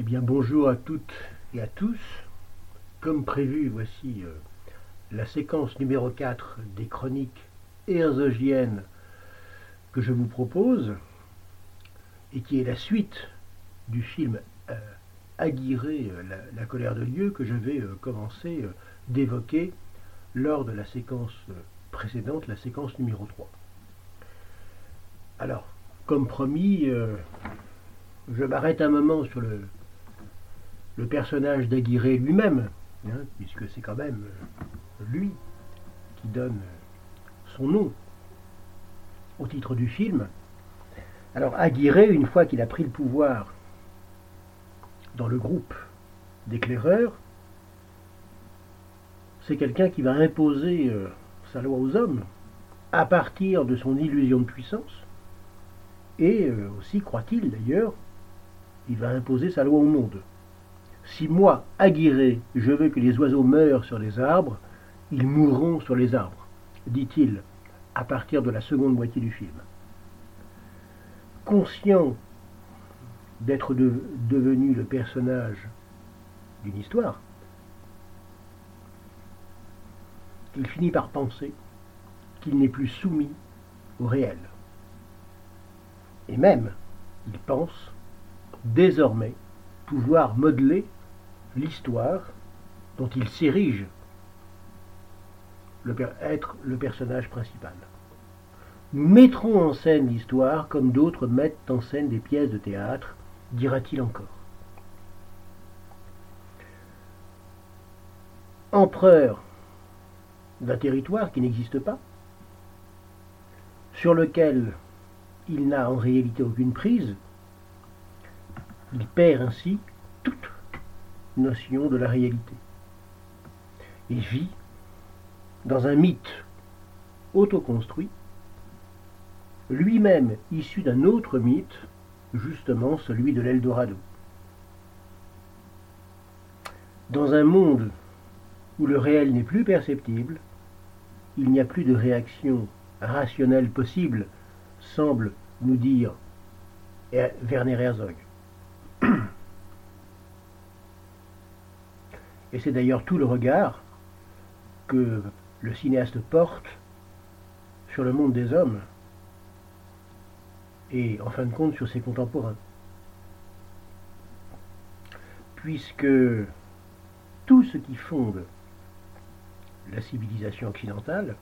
Eh bien, bonjour à toutes et à tous. Comme prévu, voici euh, la séquence numéro 4 des chroniques herzogiennes que je vous propose et qui est la suite du film euh, euh, la, colère de Dieu, que je vais euh, commencer d'évoquer lors de la séquence précédente, la séquence numéro 3. Alors, comme promis, je m'arrête un moment sur le, le personnage d'Aguirre lui-même, hein, puisque c'est quand même lui qui donne son nom au titre du film. Alors Aguirre, une fois qu'il a pris le pouvoir dans le groupe d'éclaireurs, c'est quelqu'un qui va imposer euh, sa loi aux hommes à partir de son illusion de puissance, et euh, aussi, croit-il d'ailleurs, il va imposer sa loi au monde. Si moi, Aguirre, je veux que les oiseaux meurent sur les arbres, ils mourront sur les arbres, dit-il à partir de la seconde moitié du film. Conscient d'être devenu le personnage d'une histoire, il finit par penser qu'il n'est plus soumis au réel. Et même, il pense désormais pouvoir modeler l'histoire dont il s'érige être le personnage principal. Mettrons en scène l'histoire comme d'autres mettent en scène des pièces de théâtre, dira-t-il encore. Empereur d'un territoire qui n'existe pas, sur lequel il n'a en réalité aucune prise, il perd ainsi toute notion de la réalité. Il vit dans un mythe autoconstruit, lui-même issu d'un autre mythe, justement celui de l'Eldorado. Dans un monde où le réel n'est plus perceptible, il n'y a plus de réaction rationnelle possible, semble nous dire Werner Herzog. Et c'est d'ailleurs tout le regard que le cinéaste porte sur le monde des hommes et en fin de compte sur ses contemporains. Puisque tout ce qui fonde la civilisation occidentale,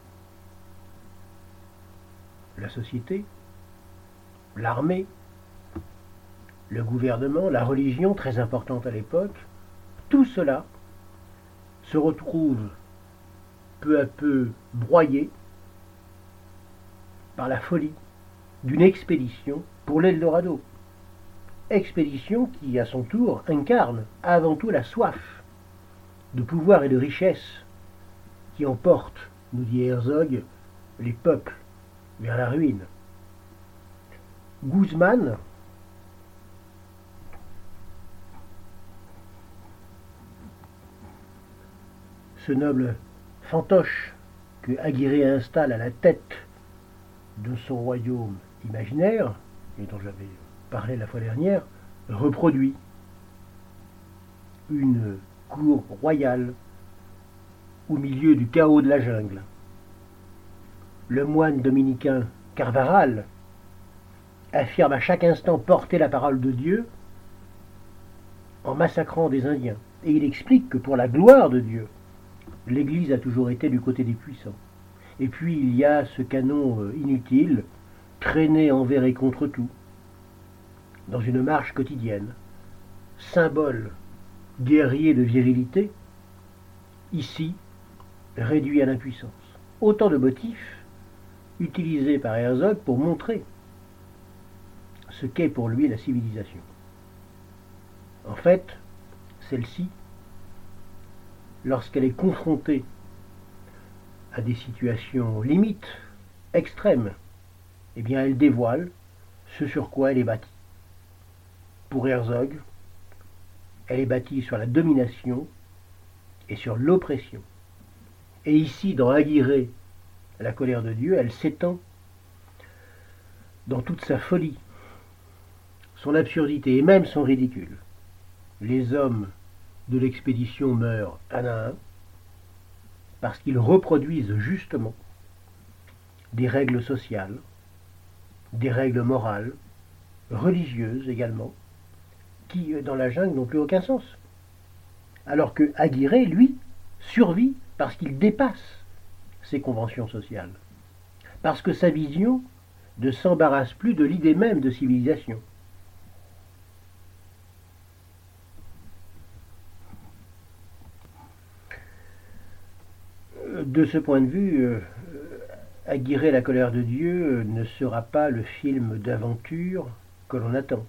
la société, l'armée, le gouvernement, la religion, très importante à l'époque, tout cela se retrouve peu à peu broyé par la folie d'une expédition pour l'Eldorado. Expédition qui, à son tour, incarne avant tout la soif de pouvoir et de richesse qui emporte, nous dit Herzog, les peuples vers la ruine. Guzman, ce noble fantoche que Aguirre installe à la tête de son royaume imaginaire, et dont j'avais parlé la fois dernière, reproduit une cour royale au milieu du chaos de la jungle. Le moine dominicain Carvaral affirme à chaque instant porter la parole de Dieu en massacrant des Indiens. Et il explique que pour la gloire de Dieu, l'Église a toujours été du côté des puissants. Et puis il y a ce canon euh, inutile, traîné envers et contre tout, dans une marche quotidienne, symbole guerrier de virilité, ici réduit à l'impuissance. Autant de motifs utilisés par Herzog pour montrer ce qu'est pour lui la civilisation. En fait, celle-ci lorsqu'elle est confrontée à des situations limites, extrêmes, eh bien elle dévoile ce sur quoi elle est bâtie. Pour Herzog, elle est bâtie sur la domination et sur l'oppression. Et ici, dans Aguirre, la colère de Dieu, elle s'étend dans toute sa folie, son absurdité et même son ridicule. les hommes de l'expédition meurent un à un, parce qu'ils reproduisent justement des règles sociales, des règles morales, religieuses également, qui, dans la jungle, n'ont plus aucun sens. Alors que Aguirre, lui, survit parce qu'il dépasse ces conventions sociales, parce que sa vision ne s'embarrasse plus de l'idée même de civilisation. De ce point de vue, euh, la colère de Dieu ne sera pas le film d'aventure que l'on attend.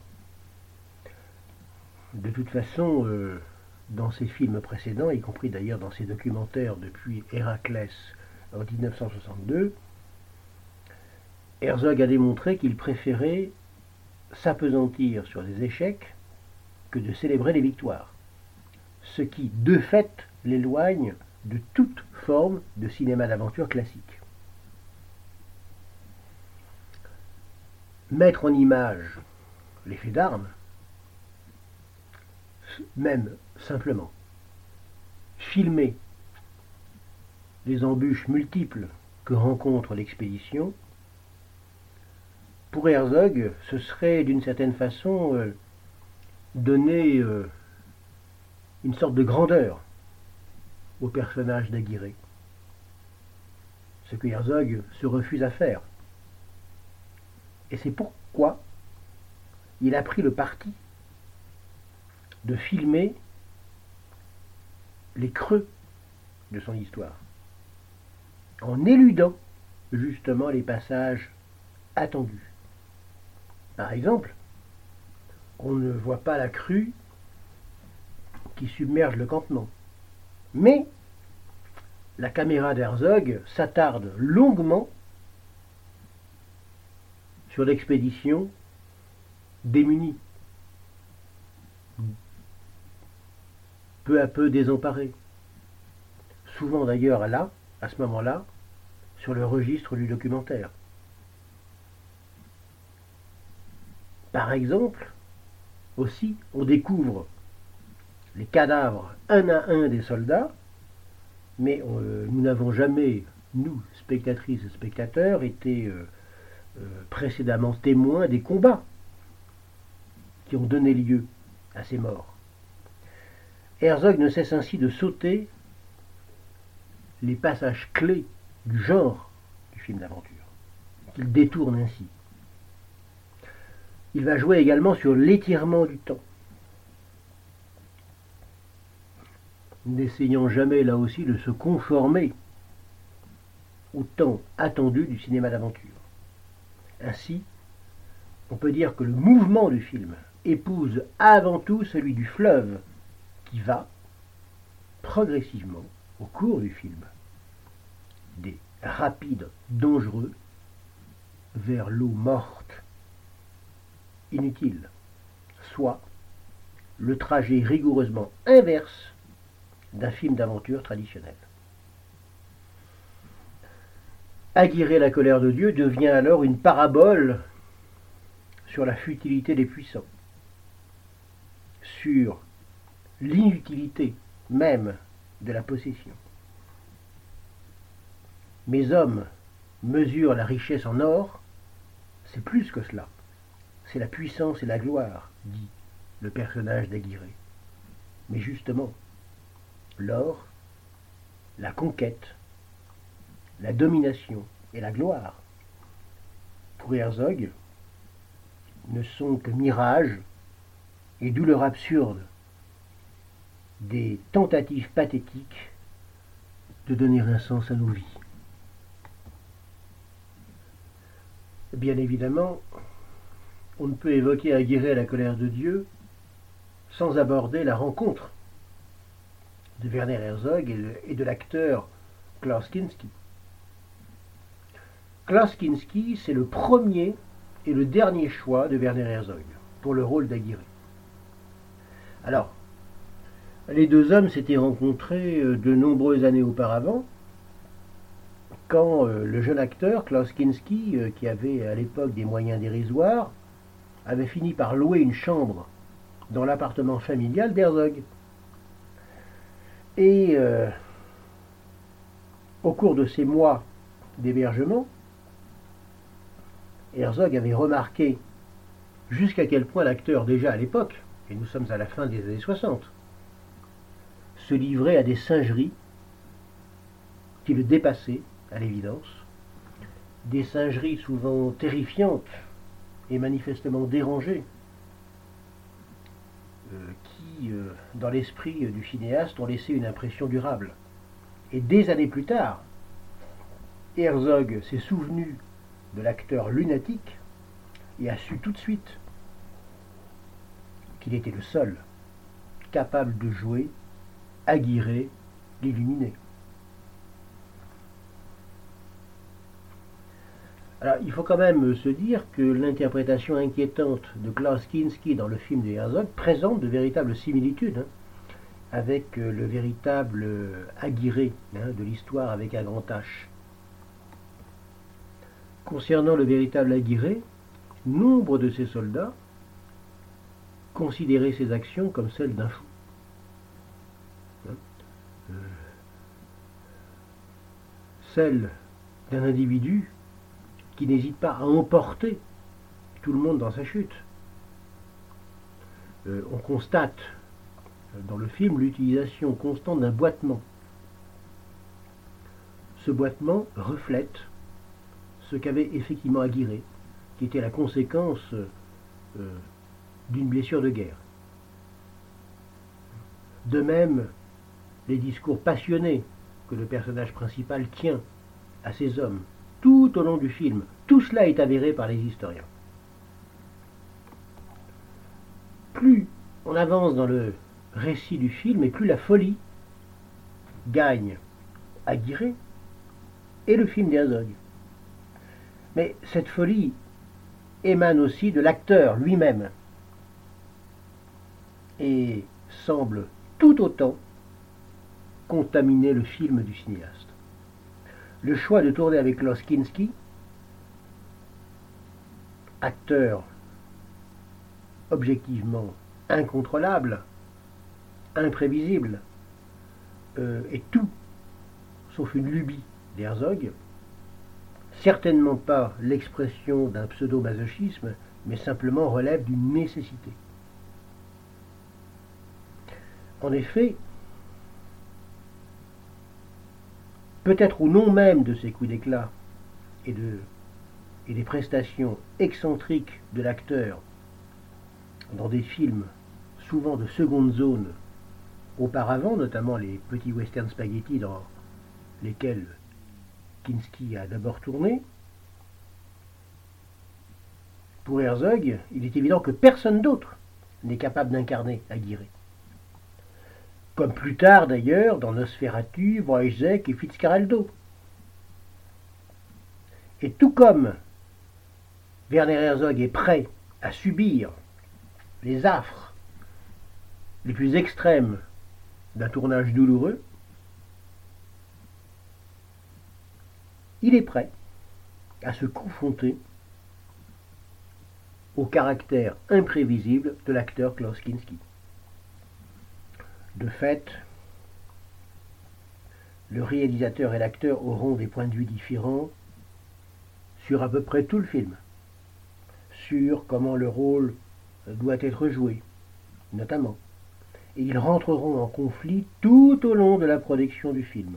De toute façon, euh, dans ses films précédents, y compris d'ailleurs dans ses documentaires depuis Héraclès en 1962, Herzog a démontré qu'il préférait s'apesantir sur les échecs que de célébrer les victoires, ce qui, de fait, l'éloigne de toute forme de cinéma d'aventure classique. Mettre en image l'effet d'armes, même simplement filmer les embûches multiples que rencontre l'expédition, pour Herzog, ce serait d'une certaine façon euh, donner euh, une sorte de grandeur au personnage d'Aguirre. Ce que Herzog se refuse à faire. Et c'est pourquoi il a pris le parti de filmer les creux de son histoire, en éludant justement les passages attendus. Par exemple, on ne voit pas la crue qui submerge le campement. Mais la caméra d'Herzog s'attarde longuement sur l'expédition démunie, peu à peu désemparée. Souvent d'ailleurs là, à ce moment-là, sur le registre du documentaire. Par exemple, aussi, on découvre les cadavres un à un des soldats, mais euh, nous n'avons jamais, nous, spectatrices et spectateurs, été euh, euh, précédemment témoins des combats qui ont donné lieu à ces morts. Herzog ne cesse ainsi de sauter les passages clés du genre du film d'aventure, qu'il détourne ainsi. Il va jouer également sur l'étirement du temps. N'essayant jamais là aussi de se conformer au temps attendu du cinéma d'aventure. Ainsi, on peut dire que le mouvement du film épouse avant tout celui du fleuve qui va progressivement, au cours du film, des rapides dangereux vers l'eau morte inutile, soit le trajet rigoureusement inverse d'un film d'aventure traditionnel. Aguirrer la colère de Dieu devient alors une parabole sur la futilité des puissants, sur l'inutilité même de la possession. Mes hommes mesurent la richesse en or, c'est plus que cela c'est la puissance et la gloire, dit le personnage d'Aguirre. Mais justement, l'or, la conquête, la domination et la gloire, pour Herzog, ne sont que mirages et douleurs absurdes, des tentatives pathétiques de donner un sens à nos vies. Bien évidemment, on ne peut évoquer Aguirre la colère de Dieu sans aborder la rencontre de Werner Herzog et de, l'acteur Klaus Kinski. Klaus Kinski, c'est le premier et le dernier choix de Werner Herzog pour le rôle d'Aguirre. Alors, les deux hommes s'étaient rencontrés euh, de nombreuses années auparavant, quand euh, le jeune acteur Klaus Kinski, euh, qui avait à l'époque des moyens dérisoires, avait fini par louer une chambre dans l'appartement familial d'Herzog. Et euh, au cours de ces mois d'hébergement, Herzog avait remarqué jusqu'à quel point l'acteur, déjà à l'époque, et nous sommes à la fin des années 60, se livrait à des singeries qui le dépassaient, à l'évidence, des singeries souvent terrifiantes et manifestement dérangées, qui, euh, dans l'esprit du cinéaste, ont laissé une impression durable. Et des années plus tard, Herzog s'est souvenu de l'acteur lunatique et a su tout de suite qu'il était le seul capable de jouer Aguirre l'illuminé. Alors, il faut quand même se dire que l'interprétation inquiétante de Klaus Kinski dans le film de Herzog présente de véritables similitudes hein, avec euh, le véritable Aguirre hein, de l'histoire avec un grand H. Concernant le véritable Aguirre, nombre de ses soldats considéraient ses actions comme celles d'un fou. Hein, euh, celles d'un individu qui n'hésite pas à emporter tout le monde dans sa chute. Euh, on constate euh, dans le film l'utilisation constante d'un boitement. Ce boitement reflète ce qu'avait effectivement Aguirre, qui était la conséquence euh, d'une blessure de guerre. De même, les discours passionnés que le personnage principal tient à ses hommes tout au long du film. Tout cela est avéré par les historiens. Plus on avance dans le récit du film et plus la folie gagne Aguirre et le film d'Herzog. Mais cette folie émane aussi de l'acteur lui-même et semble tout autant contaminer le film du cinéaste le choix de tourner avec Loskinski, acteur objectivement incontrôlable, imprévisible, euh, et tout sauf une lubie d'Herzog, certainement pas l'expression d'un pseudo-masochisme, mais simplement relève d'une nécessité. En effet, peut-être au nom même de ces coups d'éclat et, des prestations excentriques de l'acteur dans des films souvent de seconde zone auparavant, notamment les petits western spaghetti dans lesquels Kinski a d'abord tourné, pour Herzog, il est évident que personne d'autre n'est capable d'incarner Aguirre comme plus tard d'ailleurs dans Nosferatu, Wojciech et Fitzcarraldo. Et tout comme Werner Herzog est prêt à subir les affres les plus extrêmes d'un tournage douloureux, il est prêt à se confronter au caractère imprévisible de l'acteur Klaus Kinski. De fait, le réalisateur et l'acteur auront des points de vue différents sur à peu près tout le film, sur comment le rôle doit être joué, notamment. Et ils rentreront en conflit tout au long de la production du film.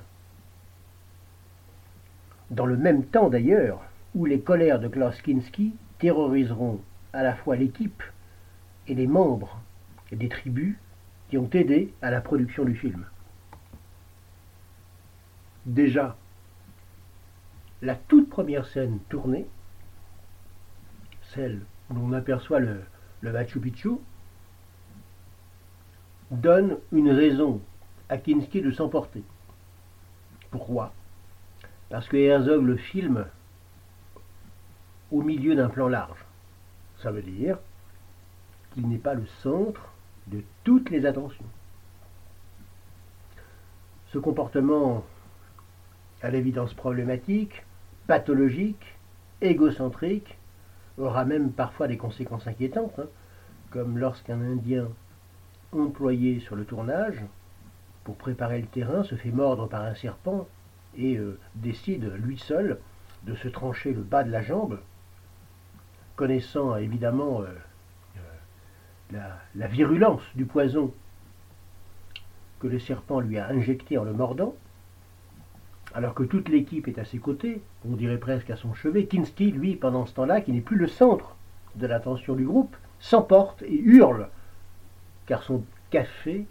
Dans le même temps d'ailleurs, où les colères de Klaus Kinski terroriseront à la fois l'équipe et les membres des tribus qui ont aidé à la production du film. Déjà, la toute première scène tournée, celle où l'on aperçoit le, le Machu Picchu, donne une raison à Kinski de s'emporter. Pourquoi? Parce que Herzog le filme au milieu d'un plan large. Ça veut dire qu'il n'est pas le centre de toutes les attentions. Ce comportement, à l'évidence problématique, pathologique, égocentrique, aura même parfois des conséquences inquiétantes, hein, comme lorsqu'un Indien employé sur le tournage pour préparer le terrain se fait mordre par un serpent et euh, décide, lui seul, de se trancher le bas de la jambe, connaissant évidemment euh, la, virulence du poison que le serpent lui a injecté en le mordant, alors que toute l'équipe est à ses côtés, on dirait presque à son chevet, Kinski, lui, pendant ce temps-là, qui n'est plus le centre de l'attention du groupe, s'emporte et hurle, car son café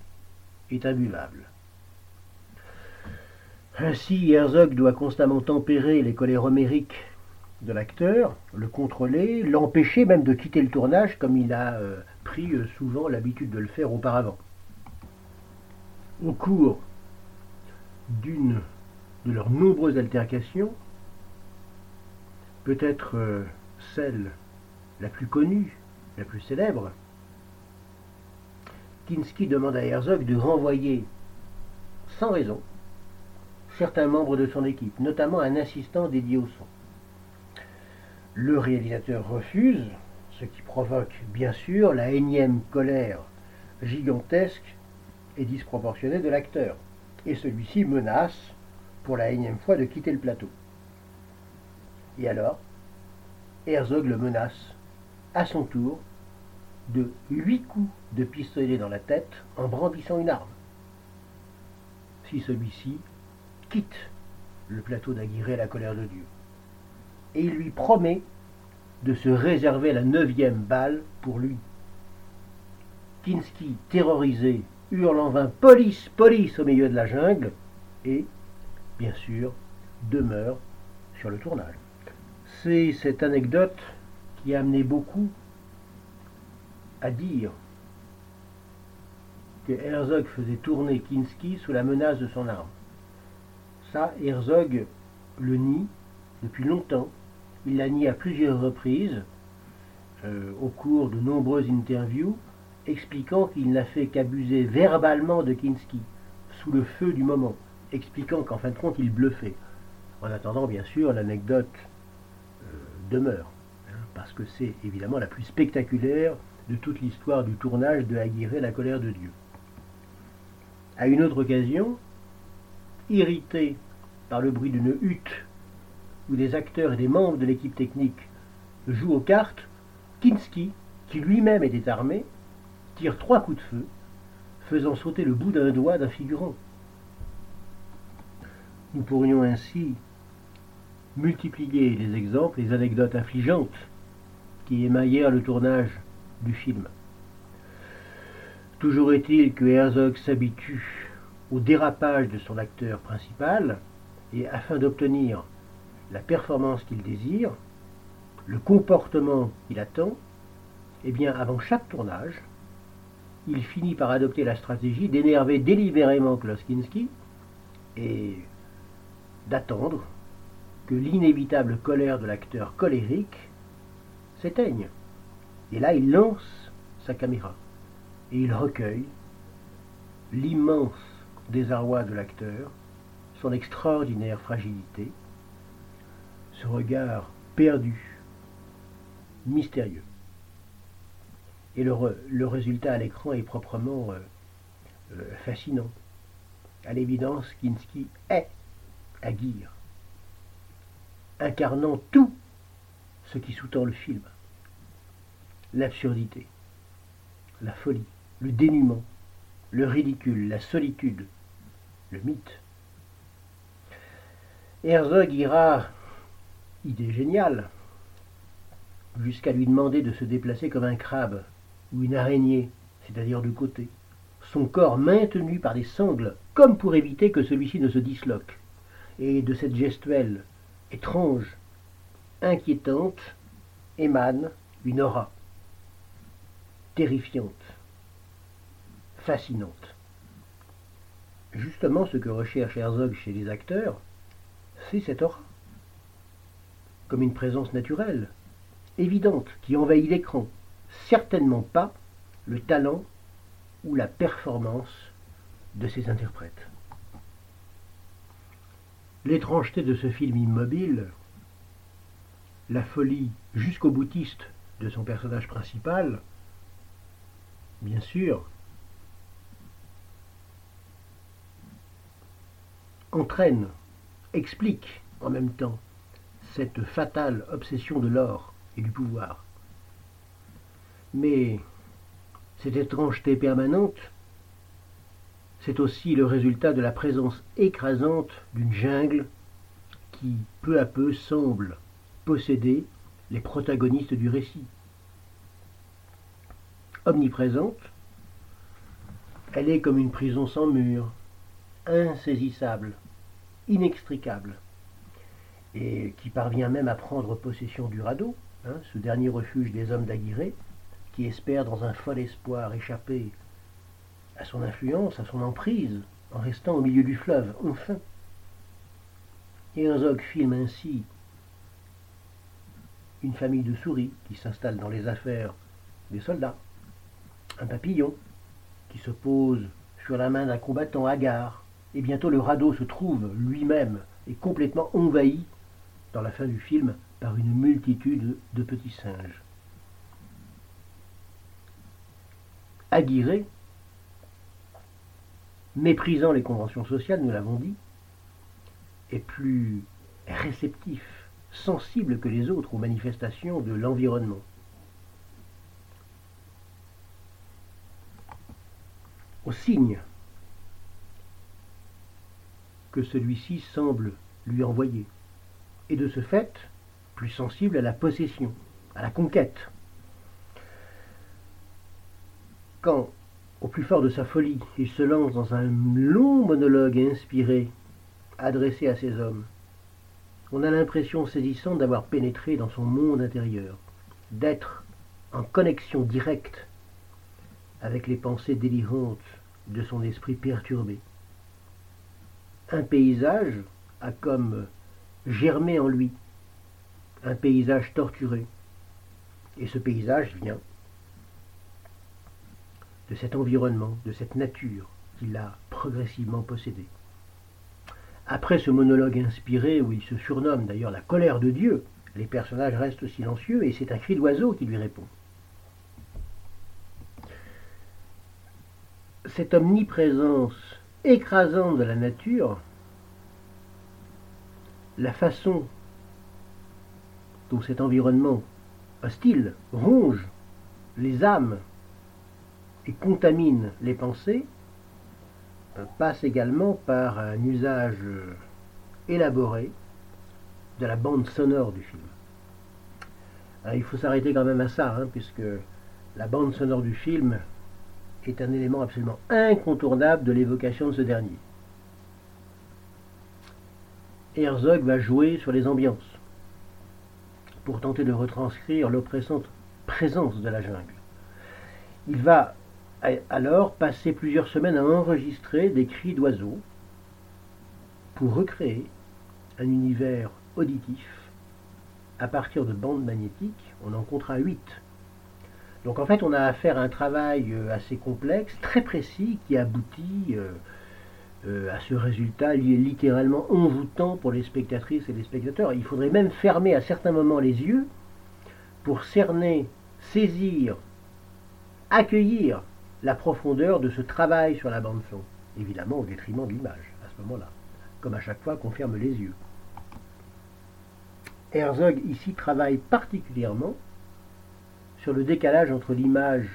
est imbuvable. Ainsi, Herzog doit constamment tempérer les colères homériques de l'acteur, le contrôler, l'empêcher même de quitter le tournage comme il a euh, pris euh, souvent l'habitude de le faire auparavant. Au cours d'une de leurs nombreuses altercations, peut-être euh, celle la plus connue, la plus célèbre, Kinski demande à Herzog de renvoyer, sans raison, certains membres de son équipe, notamment un assistant dédié au son. Le réalisateur refuse, ce qui provoque bien sûr la énième colère gigantesque et disproportionnée de l'acteur. Et celui-ci menace, pour la énième fois, de quitter le plateau. Et alors, Herzog le menace, à son tour, de huit coups de pistolet dans la tête en brandissant une arme. Si celui-ci quitte le plateau d'Aguirre la colère de Dieu. Et il lui promet de se réserver la neuvième balle pour lui. Kinski, terrorisé, hurle en vain Police, police au milieu de la jungle et, bien sûr, demeure sur le tournage. C'est cette anecdote qui a amené beaucoup à dire que Herzog faisait tourner Kinski sous la menace de son arme. Ça, Herzog le nie depuis longtemps. Il l'a nié à plusieurs reprises euh, au cours de nombreuses interviews, expliquant qu'il n'a fait qu'abuser verbalement de Kinski, sous le feu du moment, expliquant qu'en fin de compte il bluffait. En attendant, bien sûr, l'anecdote euh, demeure, hein, parce que c'est évidemment la plus spectaculaire de toute l'histoire du tournage de Aguirre, la colère de Dieu. À une autre occasion, irrité par le bruit d'une hutte où des acteurs et des membres de l'équipe technique jouent aux cartes, Kinski, qui lui-même était armé, tire trois coups de feu, faisant sauter le bout d'un doigt d'un figurant. Nous pourrions ainsi multiplier les exemples, les anecdotes affligeantes qui émaillèrent le tournage du film. Toujours est-il que Herzog s'habitue au dérapage de son acteur principal, et afin d'obtenir la performance qu'il désire, le comportement qu'il attend, eh bien, avant chaque tournage, il finit par adopter la stratégie d'énerver délibérément Kloskinski et d'attendre que l'inévitable colère de l'acteur colérique s'éteigne. Et là, il lance sa caméra et il recueille l'immense désarroi de l'acteur, son extraordinaire fragilité, regard perdu, mystérieux. Et le, résultat à l'écran est proprement euh, euh, fascinant. À l'évidence, Kinski est Aguirre, incarnant tout ce qui sous-tend le film. L'absurdité, la folie, le dénuement, le ridicule, la solitude, le mythe. Herzog ira, idée géniale, jusqu'à lui demander de se déplacer comme un crabe ou une araignée, c'est-à-dire de côté, son corps maintenu par des sangles, comme pour éviter que celui-ci ne se disloque. Et de cette gestuelle étrange, inquiétante, émane une aura terrifiante, fascinante. Justement, ce que recherche Herzog chez les acteurs, c'est cette aura, comme une présence naturelle, évidente, qui envahit l'écran, certainement pas le talent ou la performance de ses interprètes. L'étrangeté de ce film immobile, la folie jusqu'au boutiste de son personnage principal, bien sûr, entraîne, explique en même temps cette fatale obsession de l'or et du pouvoir. Mais cette étrangeté permanente, c'est aussi le résultat de la présence écrasante d'une jungle qui, peu à peu, semble posséder les protagonistes du récit. Omniprésente, elle est comme une prison sans mur, insaisissable, inextricable, et qui parvient même à prendre possession du radeau, hein, ce dernier refuge des hommes d'Aguirre, qui espèrent dans un fol espoir échapper à son influence, à son emprise, en restant au milieu du fleuve, enfin. Et Herzog filme ainsi une famille de souris qui s'installe dans les affaires des soldats, un papillon qui se pose sur la main d'un combattant hagard, et bientôt le radeau se trouve lui-même et complètement envahi dans la fin du film par une multitude de petits singes. Aguirre, méprisant les conventions sociales, nous l'avons dit, est plus réceptif, sensible que les autres aux manifestations de l'environnement. Aux signes que celui-ci semble lui envoyer, et de ce fait plus sensible à la possession, à la conquête. Quand, au plus fort de sa folie, il se lance dans un long monologue inspiré, adressé à ses hommes, on a l'impression saisissante d'avoir pénétré dans son monde intérieur, d'être en connexion directe avec les pensées délirantes de son esprit perturbé. Un paysage a comme germé en lui, un paysage torturé. Et ce paysage vient de cet environnement, de cette nature qu'il a progressivement possédée. Après ce monologue inspiré, où il se surnomme d'ailleurs la colère de Dieu, les personnages restent silencieux et c'est un cri d'oiseau qui lui répond. Cette omniprésence écrasante de la nature, la façon dont cet environnement hostile ronge les âmes et contamine les pensées, passe également par un usage élaboré de la bande sonore du film. il faut s'arrêter quand même à ça, hein, puisque la bande sonore du film est un élément absolument incontournable de l'évocation de ce dernier. Herzog va jouer sur les ambiances pour tenter de retranscrire l'oppressante présence de la jungle. Il va alors passer plusieurs semaines à enregistrer des cris d'oiseaux pour recréer un univers auditif à partir de bandes magnétiques. On en comptera 8. Donc en fait, on a affaire à un travail euh, assez complexe, très précis, qui aboutit euh, à ce résultat littéralement envoûtant pour les spectatrices et les spectateurs. Il faudrait même fermer à certains moments les yeux pour cerner, saisir, accueillir la profondeur de ce travail sur la bande son, évidemment au détriment de l'image à ce moment-là, comme à chaque fois qu'on ferme les yeux. Herzog ici travaille particulièrement sur le décalage entre l'image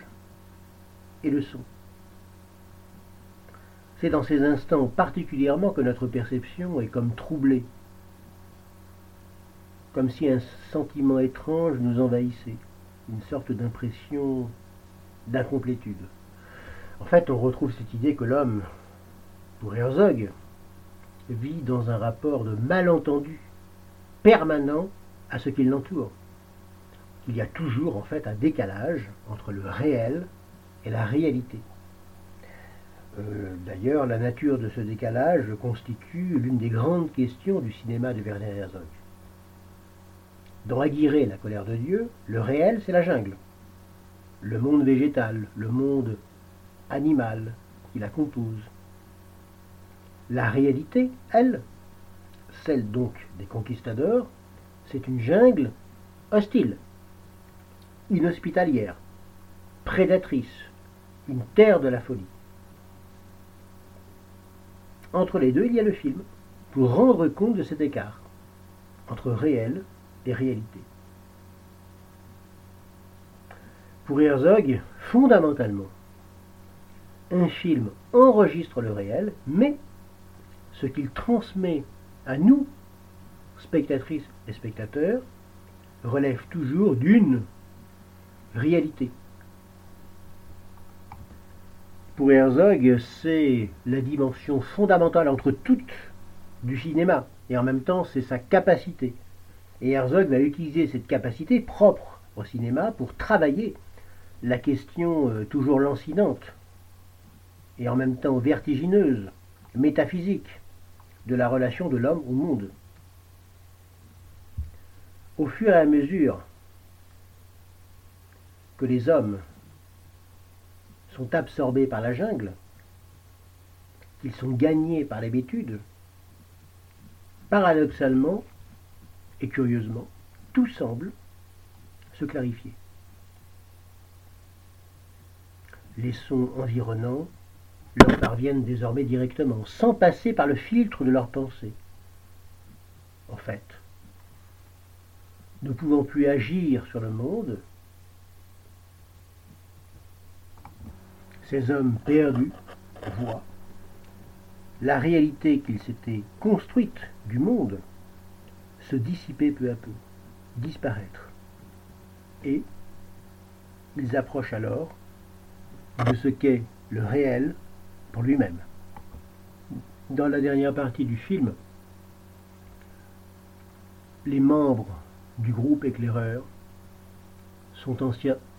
et le son. C'est dans ces instants particulièrement que notre perception est comme troublée, comme si un sentiment étrange nous envahissait, une sorte d'impression d'incomplétude. En fait, on retrouve cette idée que l'homme, pour Herzog, vit dans un rapport de malentendu permanent à ce qui l'entoure. Il y a toujours en fait un décalage entre le réel et la réalité. Euh, d'ailleurs, la nature de ce décalage constitue l'une des grandes questions du cinéma de Werner Herzog. Dans Aguirre, la colère de Dieu, le réel, c'est la jungle. Le monde végétal, le monde animale qui la compose. La réalité, elle, celle donc des conquistadors, c'est une jungle hostile, inhospitalière, prédatrice, une terre de la folie. Entre les deux, il y a le film, pour rendre compte de cet écart entre réel et réalité. Pour Herzog, fondamentalement, un film enregistre le réel, mais ce qu'il transmet à nous, spectatrices et spectateurs, relève toujours d'une réalité. Pour Herzog, c'est la dimension fondamentale entre toutes du cinéma, et en même temps c'est sa capacité. Et Herzog va utiliser cette capacité propre au cinéma pour travailler la question euh, toujours lancinante et en même temps vertigineuse, métaphysique, de la relation de l'homme au monde. Au fur et à mesure que les hommes sont absorbés par la jungle, qu'ils sont gagnés par l'habitude, paradoxalement et curieusement, tout semble se clarifier. Les sons environnants leur parviennent désormais directement, sans passer par le filtre de leur pensée. En fait, ne pouvant plus agir sur le monde, ces hommes perdus voient la réalité qu'ils s'étaient construite du monde se dissiper peu à peu, disparaître. Et ils approchent alors de ce qu'est le réel pour lui-même. Dans la dernière partie du film, les membres du groupe éclaireur sont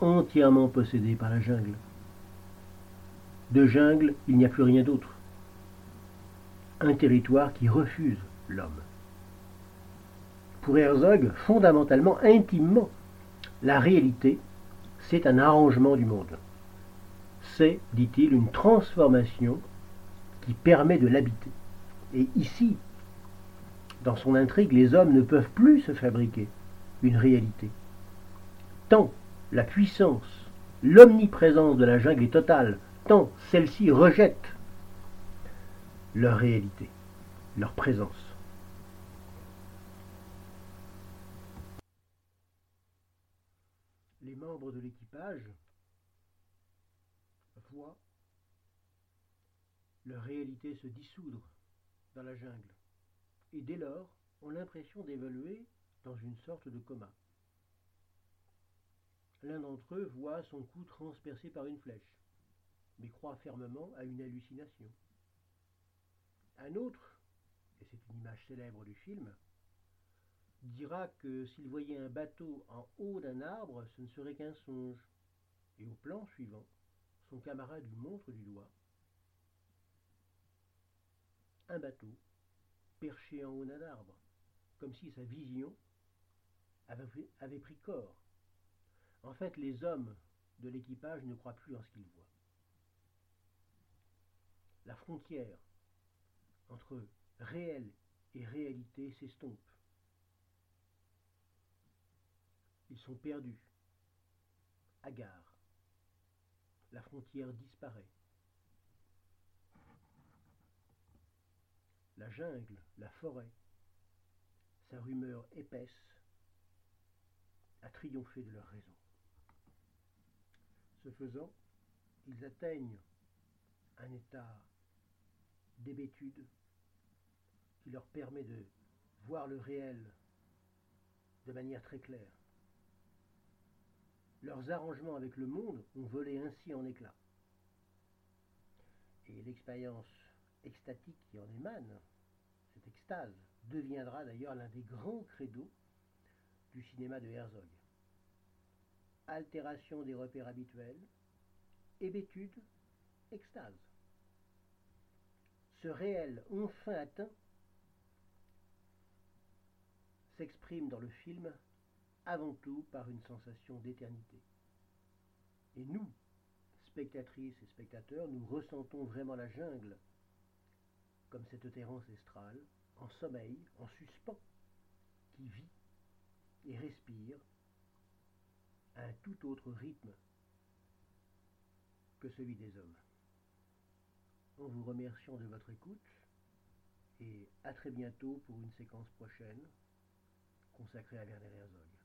entièrement possédés par la jungle. De jungle, il n'y a plus rien d'autre. Un territoire qui refuse l'homme. Pour Herzog, fondamentalement, intimement, la réalité, c'est un arrangement du monde. C'est, dit-il, une transformation qui permet de l'habiter. Et ici, dans son intrigue, les hommes ne peuvent plus se fabriquer une réalité. Tant la puissance, l'omniprésence de la jungle est totale, tant celle-ci rejette leur réalité, leur présence. Les membres de l'équipage voient leur réalité se dissoudre dans la jungle et dès lors ont l'impression d'évoluer dans une sorte de coma. L'un d'entre eux voit son cou transpercé par une flèche mais croit fermement à une hallucination. Un autre, et c'est une image célèbre du film, dira que s'il voyait un bateau en haut d'un arbre, ce ne serait qu'un songe. Et au plan suivant, son camarade lui montre du doigt un bateau perché en haut d'un arbre, comme si sa vision avait, avait pris corps. En fait, les hommes de l'équipage ne croient plus en ce qu'ils voient la frontière entre réel et réalité s'estompe. Ils sont perdus, hagards. La frontière disparaît. La jungle, la forêt, sa rumeur épaisse, a triomphé de leur raison. Ce faisant, ils atteignent un état d'hébétude qui leur permet de voir le réel de manière très claire. Leurs arrangements avec le monde ont volé ainsi en éclats. Et l'expérience extatique qui en émane, cette extase, deviendra d'ailleurs l'un des grands credos du cinéma de Herzog. Altération des repères habituels, hébétude, extase ce réel enfin atteint s'exprime dans le film avant tout par une sensation d'éternité. Et nous, spectatrices et spectateurs, nous ressentons vraiment la jungle comme cette terre ancestrale, en sommeil, en suspens, qui vit et respire à un tout autre rythme que celui des hommes en vous remerciant de votre écoute Et à très bientôt pour une séquence prochaine consacrée à Werner Herzog.